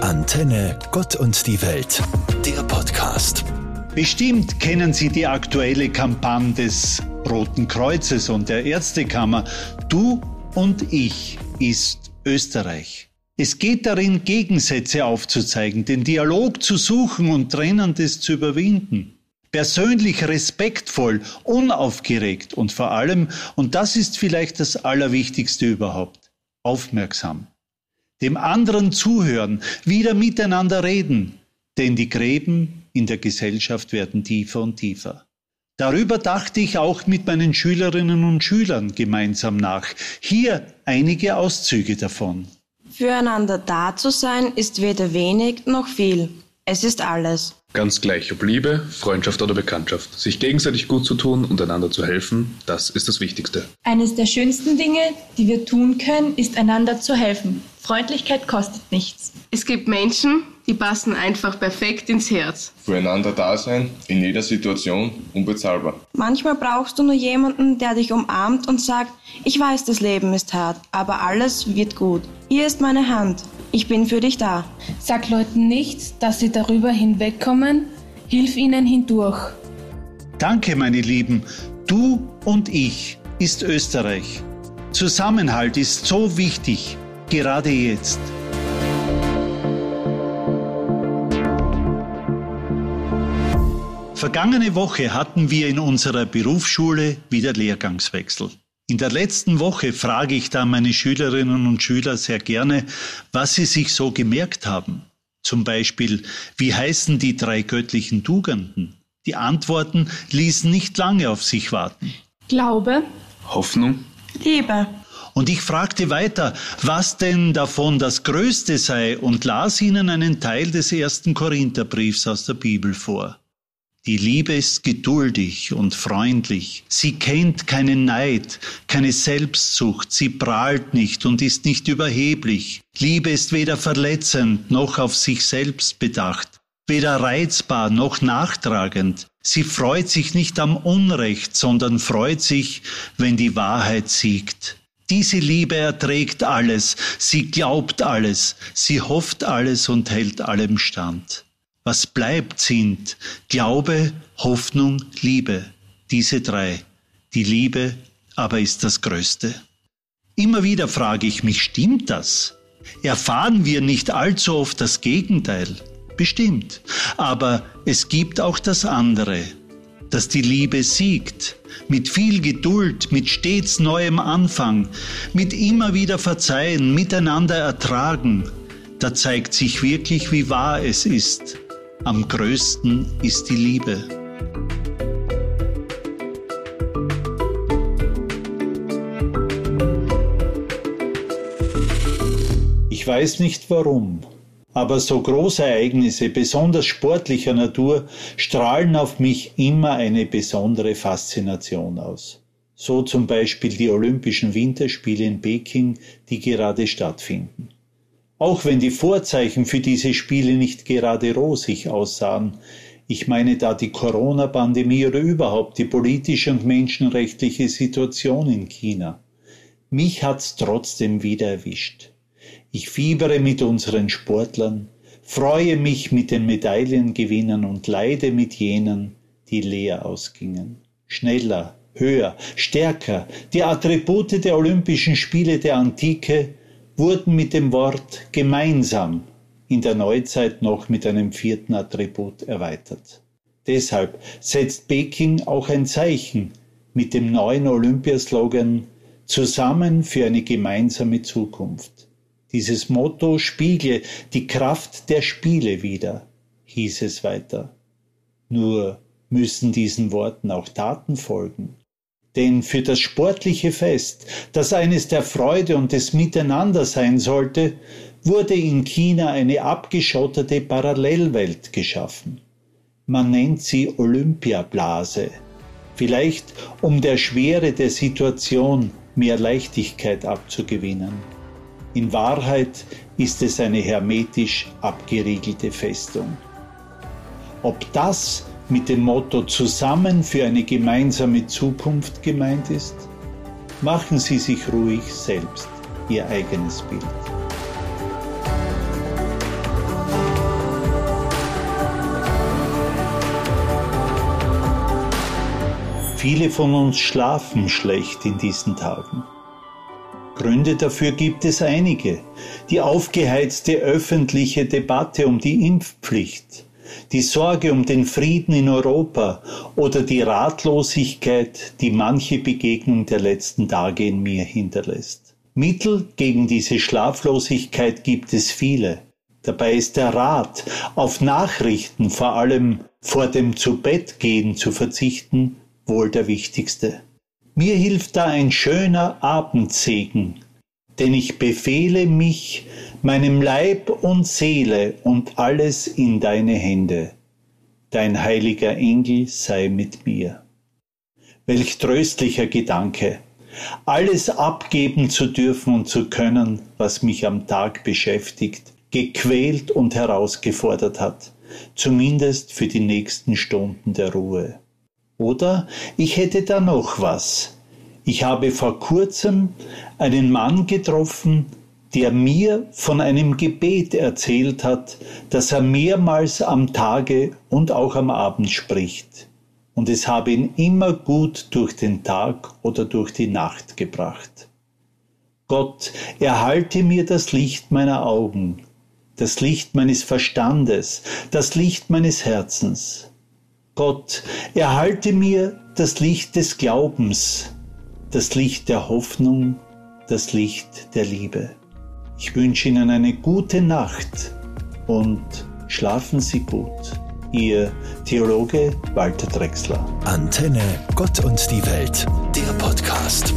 Antenne Gott und die Welt, der Podcast. Bestimmt kennen Sie die aktuelle Kampagne des Roten Kreuzes und der Ärztekammer Du und ich ist Österreich. Es geht darin, Gegensätze aufzuzeigen, den Dialog zu suchen und Trennendes zu überwinden. Persönlich respektvoll, unaufgeregt und vor allem, und das ist vielleicht das Allerwichtigste überhaupt, aufmerksam dem anderen zuhören, wieder miteinander reden, denn die Gräben in der Gesellschaft werden tiefer und tiefer. Darüber dachte ich auch mit meinen Schülerinnen und Schülern gemeinsam nach. Hier einige Auszüge davon. Füreinander da zu sein ist weder wenig noch viel. Es ist alles. Ganz gleich, ob Liebe, Freundschaft oder Bekanntschaft. Sich gegenseitig gut zu tun und einander zu helfen, das ist das Wichtigste. Eines der schönsten Dinge, die wir tun können, ist einander zu helfen. Freundlichkeit kostet nichts. Es gibt Menschen, die passen einfach perfekt ins Herz. Füreinander da sein, in jeder Situation, unbezahlbar. Manchmal brauchst du nur jemanden, der dich umarmt und sagt, ich weiß, das Leben ist hart, aber alles wird gut. Hier ist meine Hand. Ich bin für dich da. Sag Leuten nicht, dass sie darüber hinwegkommen. Hilf ihnen hindurch. Danke, meine Lieben. Du und ich ist Österreich. Zusammenhalt ist so wichtig, gerade jetzt. Vergangene Woche hatten wir in unserer Berufsschule wieder Lehrgangswechsel. In der letzten Woche frage ich da meine Schülerinnen und Schüler sehr gerne, was sie sich so gemerkt haben. Zum Beispiel, wie heißen die drei göttlichen Tugenden? Die Antworten ließen nicht lange auf sich warten. Glaube, Hoffnung, Liebe. Und ich fragte weiter, was denn davon das Größte sei und las ihnen einen Teil des ersten Korintherbriefs aus der Bibel vor. Die Liebe ist geduldig und freundlich. Sie kennt keinen Neid, keine Selbstsucht. Sie prahlt nicht und ist nicht überheblich. Liebe ist weder verletzend noch auf sich selbst bedacht, weder reizbar noch nachtragend. Sie freut sich nicht am Unrecht, sondern freut sich, wenn die Wahrheit siegt. Diese Liebe erträgt alles, sie glaubt alles, sie hofft alles und hält allem stand. Was bleibt sind Glaube, Hoffnung, Liebe. Diese drei. Die Liebe aber ist das Größte. Immer wieder frage ich mich, stimmt das? Erfahren wir nicht allzu oft das Gegenteil? Bestimmt. Aber es gibt auch das andere, dass die Liebe siegt, mit viel Geduld, mit stets neuem Anfang, mit immer wieder Verzeihen, miteinander ertragen. Da zeigt sich wirklich, wie wahr es ist. Am größten ist die Liebe. Ich weiß nicht warum, aber so Großereignisse, besonders sportlicher Natur, strahlen auf mich immer eine besondere Faszination aus. So zum Beispiel die Olympischen Winterspiele in Peking, die gerade stattfinden. Auch wenn die Vorzeichen für diese Spiele nicht gerade rosig aussahen, ich meine da die Corona-Pandemie oder überhaupt die politische und menschenrechtliche Situation in China. Mich hat's trotzdem wieder erwischt. Ich fiebere mit unseren Sportlern, freue mich mit den Medaillengewinnern und leide mit jenen, die leer ausgingen. Schneller, höher, stärker, die Attribute der Olympischen Spiele der Antike wurden mit dem Wort gemeinsam in der Neuzeit noch mit einem vierten Attribut erweitert. Deshalb setzt Peking auch ein Zeichen mit dem neuen Olympiaslogan Zusammen für eine gemeinsame Zukunft. Dieses Motto spiegle die Kraft der Spiele wider, hieß es weiter. Nur müssen diesen Worten auch Taten folgen. Denn für das sportliche Fest, das eines der Freude und des Miteinander sein sollte, wurde in China eine abgeschottete Parallelwelt geschaffen. Man nennt sie Olympiablase, vielleicht um der Schwere der Situation mehr Leichtigkeit abzugewinnen. In Wahrheit ist es eine hermetisch abgeriegelte Festung. Ob das mit dem Motto Zusammen für eine gemeinsame Zukunft gemeint ist, machen Sie sich ruhig selbst Ihr eigenes Bild. Viele von uns schlafen schlecht in diesen Tagen. Gründe dafür gibt es einige. Die aufgeheizte öffentliche Debatte um die Impfpflicht, die Sorge um den Frieden in Europa oder die Ratlosigkeit, die manche Begegnung der letzten Tage in mir hinterlässt. Mittel gegen diese Schlaflosigkeit gibt es viele. Dabei ist der Rat, auf Nachrichten, vor allem vor dem Zubettgehen zu verzichten, wohl der wichtigste. Mir hilft da ein schöner Abendsegen, denn ich befehle mich meinem Leib und Seele und alles in deine Hände. Dein heiliger Engel sei mit mir. Welch tröstlicher Gedanke, alles abgeben zu dürfen und zu können, was mich am Tag beschäftigt, gequält und herausgefordert hat, zumindest für die nächsten Stunden der Ruhe. Oder ich hätte da noch was. Ich habe vor kurzem einen Mann getroffen, der mir von einem Gebet erzählt hat, das er mehrmals am Tage und auch am Abend spricht. Und es habe ihn immer gut durch den Tag oder durch die Nacht gebracht. Gott, erhalte mir das Licht meiner Augen, das Licht meines Verstandes, das Licht meines Herzens. Gott, erhalte mir das Licht des Glaubens, das Licht der Hoffnung, das Licht der Liebe. Ich wünsche Ihnen eine gute Nacht und schlafen Sie gut. Ihr Theologe Walter Drexler. Antenne Gott und die Welt, der Podcast.